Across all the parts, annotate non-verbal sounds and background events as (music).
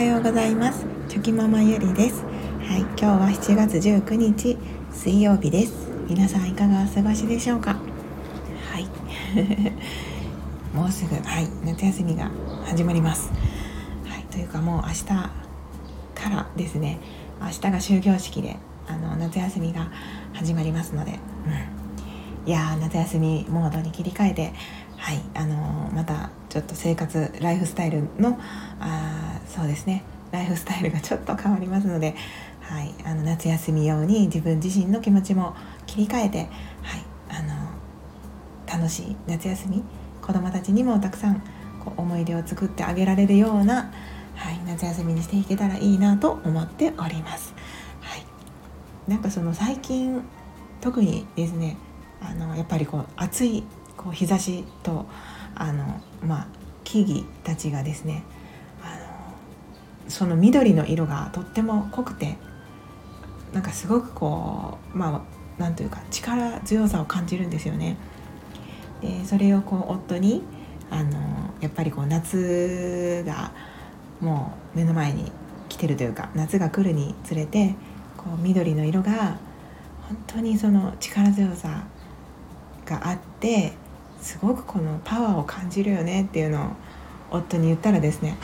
はようございます。チョキママゆりです。はい今日は7月19日水曜日です。皆さんいかがお過ごしでしょうか？はい。(laughs) もうすぐはい夏休みが始まります。はいというかもう明日からですね。明日が終業式であの夏休みが始まりますので、うん、いや夏休みモードに切り替えてはいあのー、またちょっと生活ライフスタイルのあそうですね。ライフスタイルがちょっと変わりますので、はい、あの夏休み用に自分自身の気持ちも切り替えて、はい。あの、楽しい夏休み子どもたちにもたくさんこう思い出を作ってあげられるような、はい、夏休みにしていけたらいいなと思っております。はい、なんかその最近特にですねあのやっぱりこう暑いこう日差しとあの、まあ、木々たちがですねあのその緑の色がとっても濃くてなんかすごくこうまあなんというか力強さを感じるんですよね。でそれをこう夫にあのやっぱりこう夏がもう目の前に来てるというか夏が来るにつれてこう緑の色が本当にその力強さがあってすごくこのパワーを感じるよねっていうのを夫に言ったらですね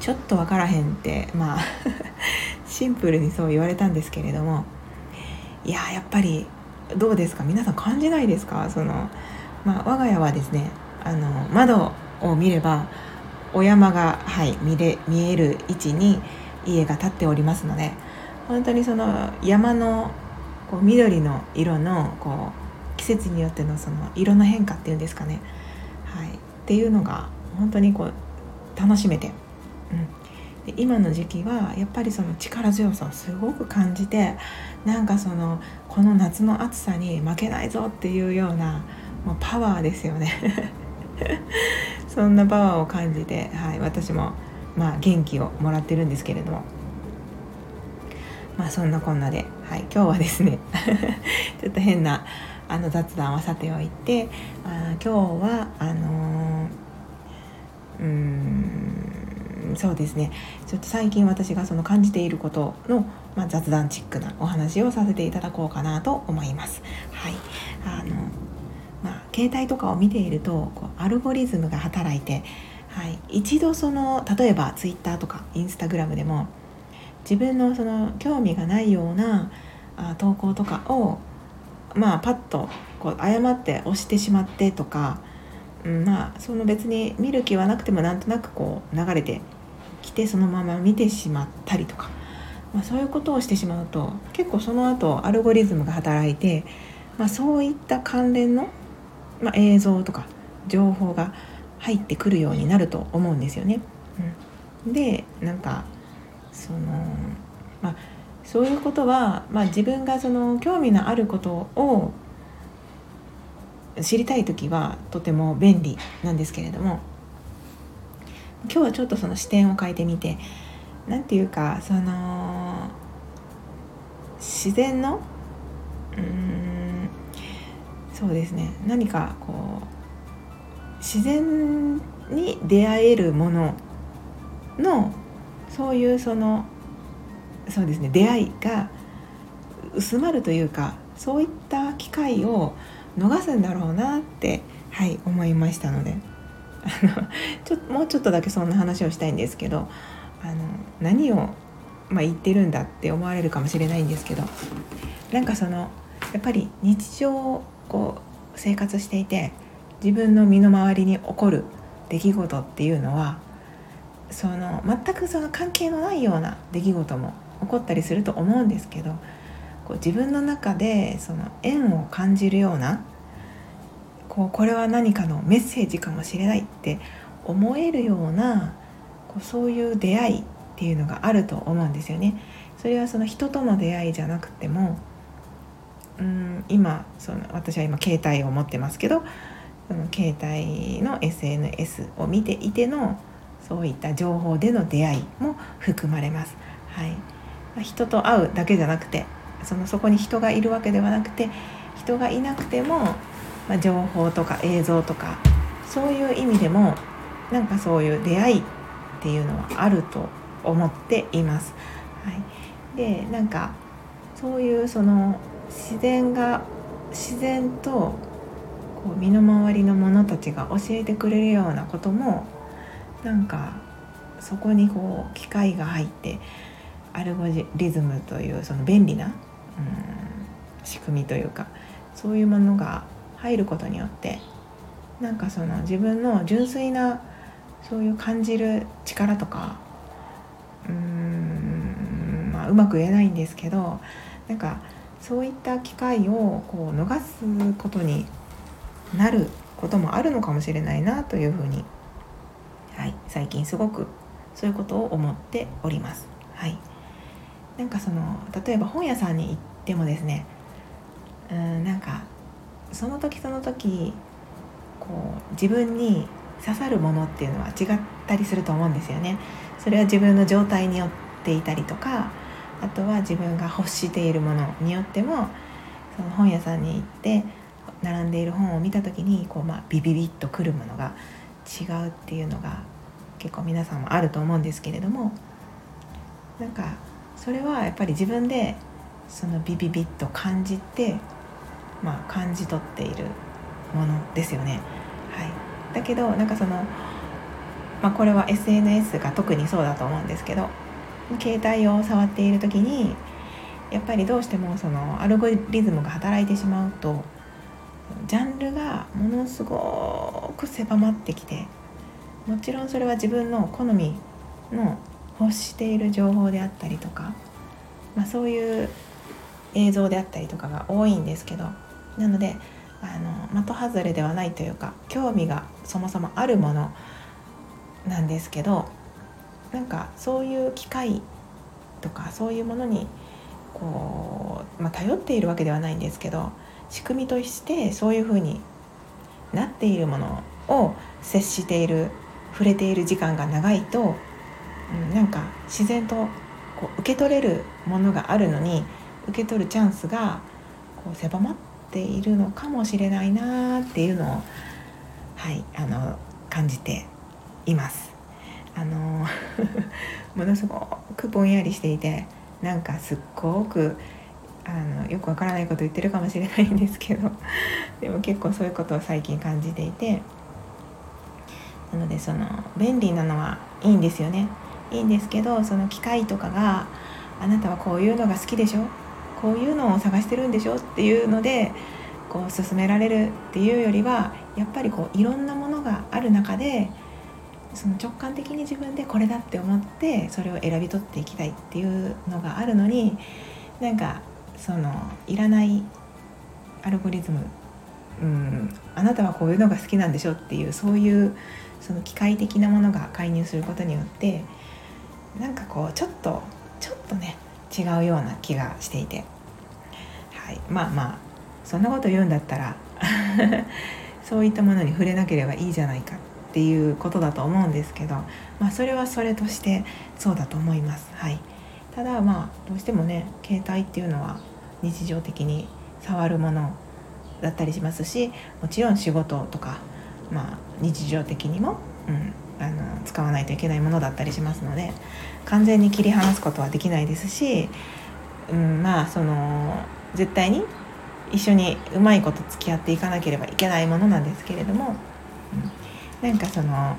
ちょっと分からへんってまあ (laughs) シンプルにそう言われたんですけれどもいややっぱりどうですか？皆さん感じないですか？その、まあ、我が家はですねあの窓を見ればお山が、はい、見れ見える位置に家が建っておりますので本当にその山のこう緑の色のこう節によってのその色の変化っていうんですかね、はい、っていうのが本当にこう楽しめて、うん、で今の時期はやっぱりその力強さをすごく感じてなんかそのこの夏の暑さに負けないぞっていうようなもうパワーですよね。(laughs) そんなパワーを感じて、はい、私もまあ元気をもらってるんですけれども。まあそんなこんなで、はい、今日はですね (laughs) ちょっと変なあの雑談はさておいてあ今日はあのー、うんそうですね。ちょっと最近私がその感じていることの、まあ、雑談チックなお話をさせていただこうかなと思います。はい。あのまあ、携帯とかを見ているとこうアルゴリズムが働いて、はい、一度その例えば Twitter とか Instagram でも自分のその興味がないようなあ投稿とかをまあパッとこう誤って押してしまってとか、うん、まあその別に見る気はなくてもなんとなくこう流れてきてそのまま見てしまったりとか、まあ、そういうことをしてしまうと結構その後アルゴリズムが働いて、まあ、そういった関連の、まあ、映像とか情報が入ってくるようになると思うんですよね。うん、でなんかそのまあそういうことは、まあ、自分がその興味のあることを知りたい時はとても便利なんですけれども今日はちょっとその視点を変えてみて何て言うかその自然のうんそうですね何かこう自然に出会えるもののそういうそのそうですね。出会いが薄まるというかそういった機会を逃すんだろうなってはい思いましたので。あのちょもうちょっとだけそんな話をしたいんですけどあの何を、まあ、言ってるんだって思われるかもしれないんですけどなんかそのやっぱり日常をこう生活していて自分の身の回りに起こる出来事っていうのはその全くその関係のないような出来事も起こったりすると思うんですけどこう自分の中でその縁を感じるようなこうこれは何かのメッセージかもしれないって思えるようなこうそういう出会いっていうのがあると思うんですよね。それはその人との出会いじゃなくてもうん今その私は今携帯を持ってますけどその携帯の SNS を見ていてのそういった情報での出会いも含まれます。はい人と会うだけじゃなくてそのそこに人がいるわけではなくて人がいなくても、まあ、情報とか映像とかそういう意味でもなんかそういう出会いっていうのはあると思っています。はい、でなんかそういうその自然が自然とこう身の回りの者たちが教えてくれるようなこともなんかそこにこう機械が入ってアルゴリズムというその便利な、うん、仕組みというかそういうものが入ることによってなんかその自分の純粋なそういう感じる力とかうーん、まあ、うまく言えないんですけどなんかそういった機会をこう逃すことになることもあるのかもしれないなというふうに、はい、最近すごくそういうことを思っております。はい、なんかその例えば本屋さんに行ってもですねうんなんかその時その時こう自分に刺さるものっていうのは違ったりすると思うんですよね。それは自分の状態によっていたりとかあとは自分が欲しているものによってもその本屋さんに行って並んでいる本を見た時にこう、まあ、ビビビッとくるものが違うっていうのが結構皆さんもあると思うんですけれどもなんかそれはやっぱり自分でそのビビビッと感じて、まあ、感じ取っているものですよね。はい、だけどなんかその、まあ、これは SNS が特にそうだと思うんですけど携帯を触っている時にやっぱりどうしてもそのアルゴリズムが働いてしまうとジャンルがものすごく狭まってきてもちろんそれは自分の好みの欲している情報であったりとか、まあ、そういう映像であったりとかが多いんですけどなのであの的外れではないというか興味がそもそもあるものなんですけどなんかそういう機械とかそういうものにこう、まあ、頼っているわけではないんですけど仕組みとしてそういうふうになっているものを接している触れている時間が長いと、うん、なんか自然とこう受け取れるものがあるのに受け取るチャンスがこう狭まっているのかもしれないなっていうのを、はい、あの感じています。あの (laughs) ものすごくぼんやりしていてなんかすっごくあのよくわからないこと言ってるかもしれないんですけど (laughs) でも結構そういうことを最近感じていてなのでその便利なのはいいんですよねいいんですけどその機械とかがあなたはこういうのが好きでしょ？こういうのを探してるんでしょ？っていうのでこう進められるっていうよりはやっぱりこういろんなものがある中でその直感的に自分でこれだって思ってそれを選び取っていきたいっていうのがあるのになんかそのいらないアルゴリズムうんあなたはこういうのが好きなんでしょ？っていうそういうその機械的なものが介入することによってなんかこうちょっとちょっとね違うような気がしていて、はい、まあまあそんなこと言うんだったら (laughs) そういったものに触れなければいいじゃないかっていうことだと思うんですけど、まあ、それはそれとしてそうだと思います。はい、ただまあどうしてもね携帯っていうのは日常的に触るものだったりしますしもちろん仕事とか、まあ、日常的にも、うん、あの使わないといけないものだったりしますので完全に切り離すことはできないですし、うん、まあその絶対に一緒にうまいこと付き合っていかなければいけないものなんですけれども、うん、なんかその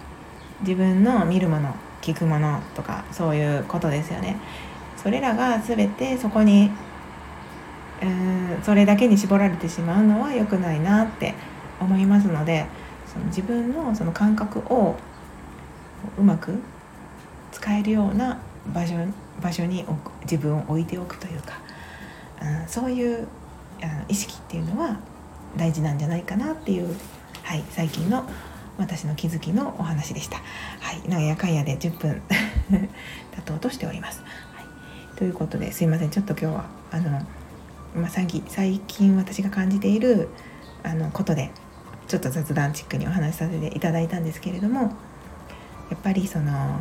自分の見るもの聞くものとかそういうことですよね。それらが全てそこにうーんそれだけに絞られてしまうのは良くないなって思いますのでその自分のその感覚をうまく使えるような場所場所に自分を置いておくというか、うん、そういう意識っていうのは大事なんじゃないかなっていう、はい、最近の私の気づきのお話でした。はい、なんやかんやで10分経とうとしております。はい、ということですいませんちょっと今日はあの、まあ、最近最近私が感じているあのことでちょっと雑談チックにお話しさせていただいたんですけれどもやっぱりその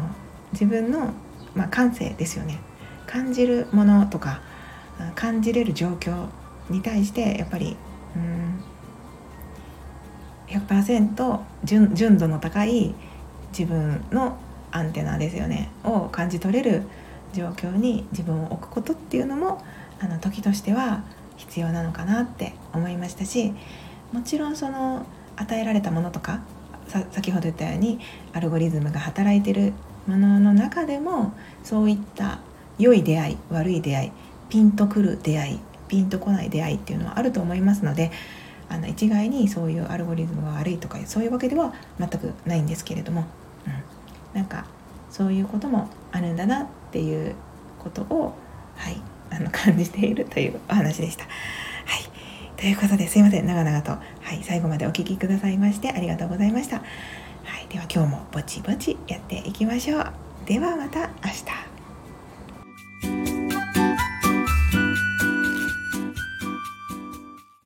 自分の、まあ、感性ですよね。感じるものとか感じれる状況に対してやっぱりうん100%純純度の高い自分のアンテナですよね。を感じ取れる状況に自分を置くことっていうのもあの時としては必要なのかなって思いましたしもちろんその与えられたものとか先ほど言ったようにアルゴリズムが働いてるものの中でもそういった良い出会い悪い出会いピンとくる出会いピンとこない出会いっていうのはあると思いますのであの一概にそういうアルゴリズムが悪いとかそういうわけでは全くないんですけれども、うん、なんかそういうこともあるんだなっていうことを、はい、あの感じているというお話でした。ということですいません長々と、はい、最後までお聴きくださいましてありがとうございました。はい、では今日もぼちぼちやっていきましょう。ではまた明日。